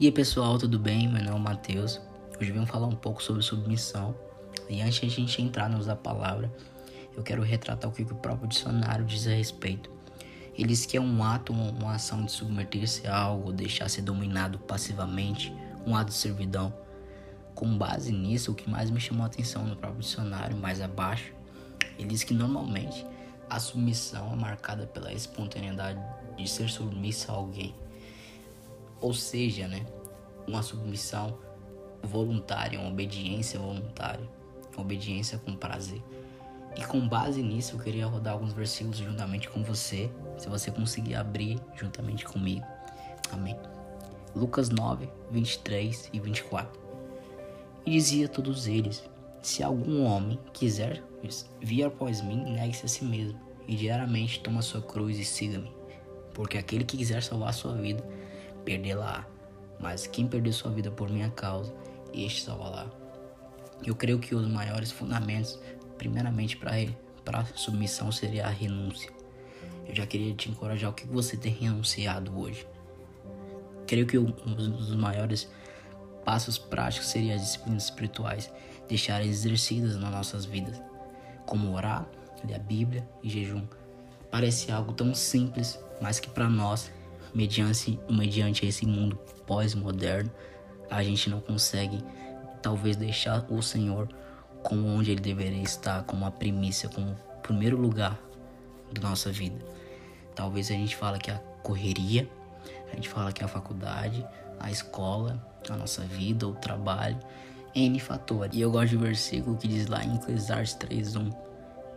E aí pessoal, tudo bem? Meu nome é Matheus. Hoje venho falar um pouco sobre submissão. E antes de a gente entrar nos da palavra, eu quero retratar o que o próprio dicionário diz a respeito. Ele diz que é um ato, uma ação de submeter-se a algo, deixar ser dominado passivamente, um ato de servidão. Com base nisso, o que mais me chamou a atenção no próprio dicionário, mais abaixo, ele diz que normalmente a submissão é marcada pela espontaneidade de ser submissa a alguém ou seja, né, uma submissão voluntária, uma obediência voluntária, uma obediência com prazer. E com base nisso, eu queria rodar alguns versículos juntamente com você, se você conseguir abrir juntamente comigo. Amém. Lucas 9, 23 e 24. E dizia a todos eles: Se algum homem quiser vir após mim, negue-se a si mesmo, e diariamente toma sua cruz e siga-me. Porque aquele que quiser salvar sua vida, perdê-la. Mas quem perder sua vida por minha causa, este salvará. Eu creio que os maiores fundamentos, primeiramente para a submissão, seria a renúncia. Eu já queria te encorajar o que você tem renunciado hoje. Creio que um dos maiores passos práticos seria as disciplinas espirituais deixarem exercidas nas nossas vidas, como orar, ler a Bíblia e jejum. Parece algo tão simples, mas que para nós mediante, mediante esse mundo pós-moderno, a gente não consegue talvez deixar o Senhor como onde ele deveria estar, como a primícia, como o primeiro lugar da nossa vida. Talvez a gente fala que a correria, a gente fala que a faculdade, a escola, a nossa vida, o trabalho, N fatores. E eu gosto do versículo que diz lá em Eclesiastes 3:1,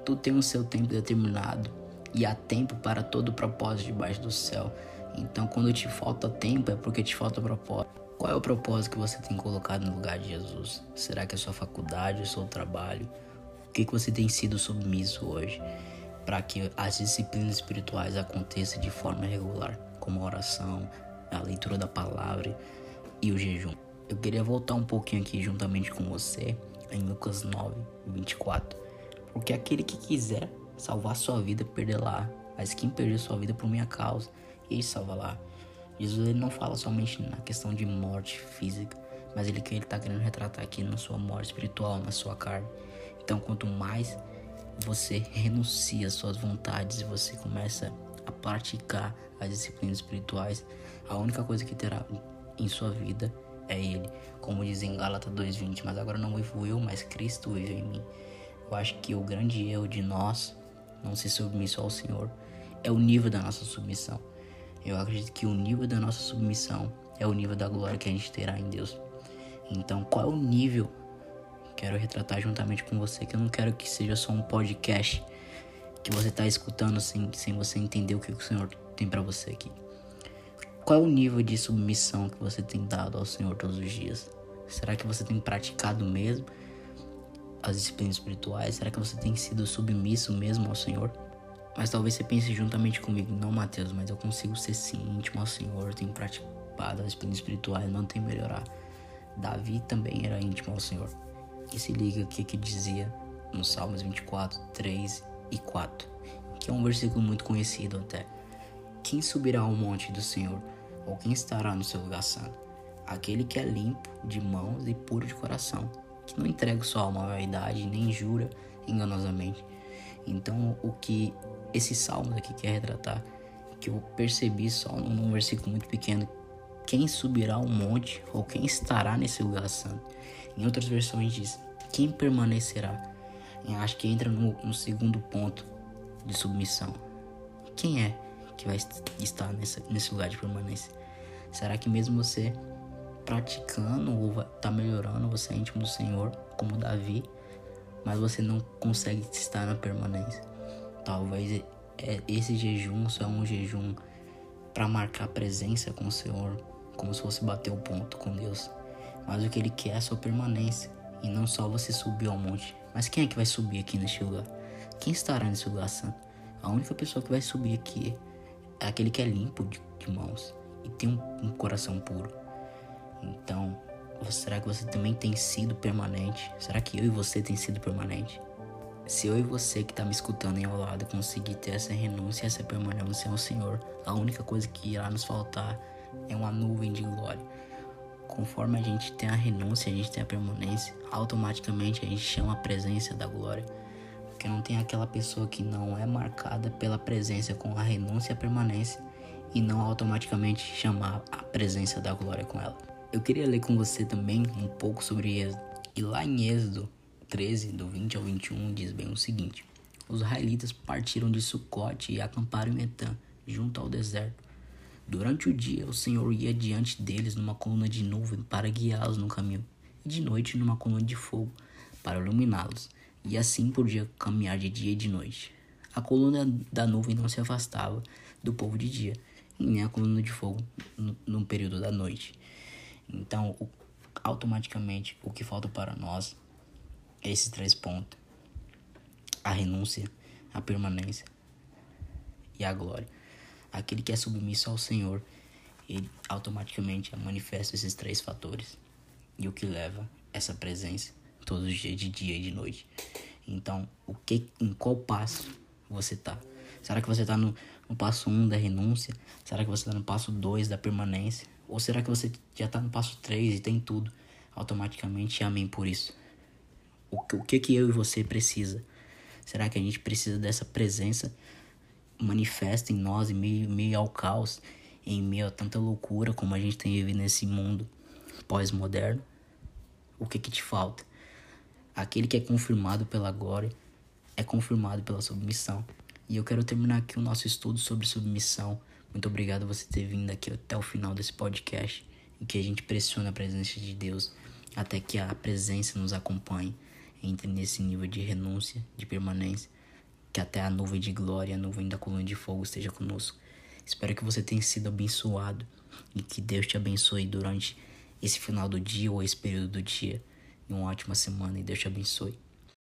tu tem o seu tempo determinado e há tempo para todo propósito debaixo do céu. Então, quando te falta tempo, é porque te falta propósito. Qual é o propósito que você tem colocado no lugar de Jesus? Será que é sua faculdade, o seu trabalho? O que, que você tem sido submisso hoje para que as disciplinas espirituais aconteçam de forma regular, como a oração, a leitura da palavra e o jejum? Eu queria voltar um pouquinho aqui juntamente com você em Lucas 9, 24. Porque aquele que quiser salvar sua vida, perderá. Mas quem perder sua vida por minha causa, e salva lá. Jesus ele não fala somente na questão de morte física, mas ele que ele está querendo retratar aqui na sua morte espiritual, na sua carne. Então, quanto mais você renuncia às suas vontades e você começa a praticar as disciplinas espirituais, a única coisa que terá em sua vida é Ele. Como diz em Gálatas 2,20, mas agora não vivo eu, mas Cristo vive em mim. Eu acho que o grande erro de nós não ser submisso ao Senhor é o nível da nossa submissão. Eu acredito que o nível da nossa submissão é o nível da glória que a gente terá em Deus. Então, qual é o nível? Quero retratar juntamente com você, que eu não quero que seja só um podcast que você está escutando sem, sem você entender o que o Senhor tem para você aqui. Qual é o nível de submissão que você tem dado ao Senhor todos os dias? Será que você tem praticado mesmo as disciplinas espirituais? Será que você tem sido submisso mesmo ao Senhor? Mas talvez você pense juntamente comigo, não, Mateus, mas eu consigo ser sim íntimo ao Senhor, tenho praticado as disciplinas espirituais, não tenho melhorar. Davi também era íntimo ao Senhor. E se liga aqui que dizia no Salmos 24, 3 e 4, que é um versículo muito conhecido até. Quem subirá ao monte do Senhor, ou quem estará no seu lugar santo? Aquele que é limpo de mãos e puro de coração, que não entrega sua alma à vaidade, nem jura enganosamente. Então, o que esse salmo aqui quer retratar, que eu percebi só num versículo muito pequeno, quem subirá ao monte ou quem estará nesse lugar santo. Em outras versões diz, quem permanecerá. Eu acho que entra no, no segundo ponto de submissão. Quem é que vai estar nessa, nesse lugar de permanência? Será que mesmo você praticando ou está melhorando, você é íntimo do Senhor, como Davi, mas você não consegue estar na permanência? Talvez é, esse jejum só é um jejum para marcar presença com o Senhor, como se fosse bater o ponto com Deus. Mas o que Ele quer é a sua permanência e não só você subir ao monte. Mas quem é que vai subir aqui neste lugar? Quem estará nesse lugar santo? A única pessoa que vai subir aqui é aquele que é limpo de, de mãos e tem um, um coração puro. Então, será que você também tem sido permanente? Será que eu e você tem sido permanente? Se eu e você que está me escutando em ao lado conseguir ter essa renúncia, essa permanência ao Senhor, a única coisa que irá nos faltar é uma nuvem de glória. conforme a gente tem a renúncia, a gente tem a permanência, automaticamente a gente chama a presença da glória. Porque não tem aquela pessoa que não é marcada pela presença com a renúncia e a permanência e não automaticamente chamar a presença da glória com ela. Eu queria ler com você também um pouco sobre Êxodo. E lá em Êxodo 13, do 20 ao 21, diz bem o seguinte: Os israelitas partiram de Sucote e acamparam em Etã, junto ao deserto. Durante o dia, o Senhor ia diante deles numa coluna de nuvem para guiá-los no caminho, e de noite numa coluna de fogo para iluminá-los, e assim podia caminhar de dia e de noite. A coluna da nuvem não se afastava do povo de dia, nem a coluna de fogo no, no período da noite. Então, automaticamente, o que falta para nós esses três pontos: a renúncia, a permanência e a glória. Aquele que é submisso ao Senhor, ele automaticamente manifesta esses três fatores. E o que leva essa presença todos os dias, de dia e de noite. Então, o que, em qual passo você tá? Será que você tá no, no passo 1 um da renúncia? Será que você tá no passo 2 da permanência? Ou será que você já tá no passo 3 e tem tudo automaticamente? Amém por isso. O, o que que eu e você precisa? Será que a gente precisa dessa presença manifesta em nós, em meio, meio ao caos, em meio a tanta loucura como a gente tem vivido nesse mundo pós-moderno, o que que te falta? Aquele que é confirmado pela glória é confirmado pela submissão. E eu quero terminar aqui o nosso estudo sobre submissão. Muito obrigado você ter vindo aqui até o final desse podcast, em que a gente pressiona a presença de Deus até que a presença nos acompanhe, entre nesse nível de renúncia, de permanência que até a nuvem de glória, a nuvem da coluna de fogo esteja conosco. Espero que você tenha sido abençoado e que Deus te abençoe durante esse final do dia ou esse período do dia. E uma ótima semana e Deus te abençoe.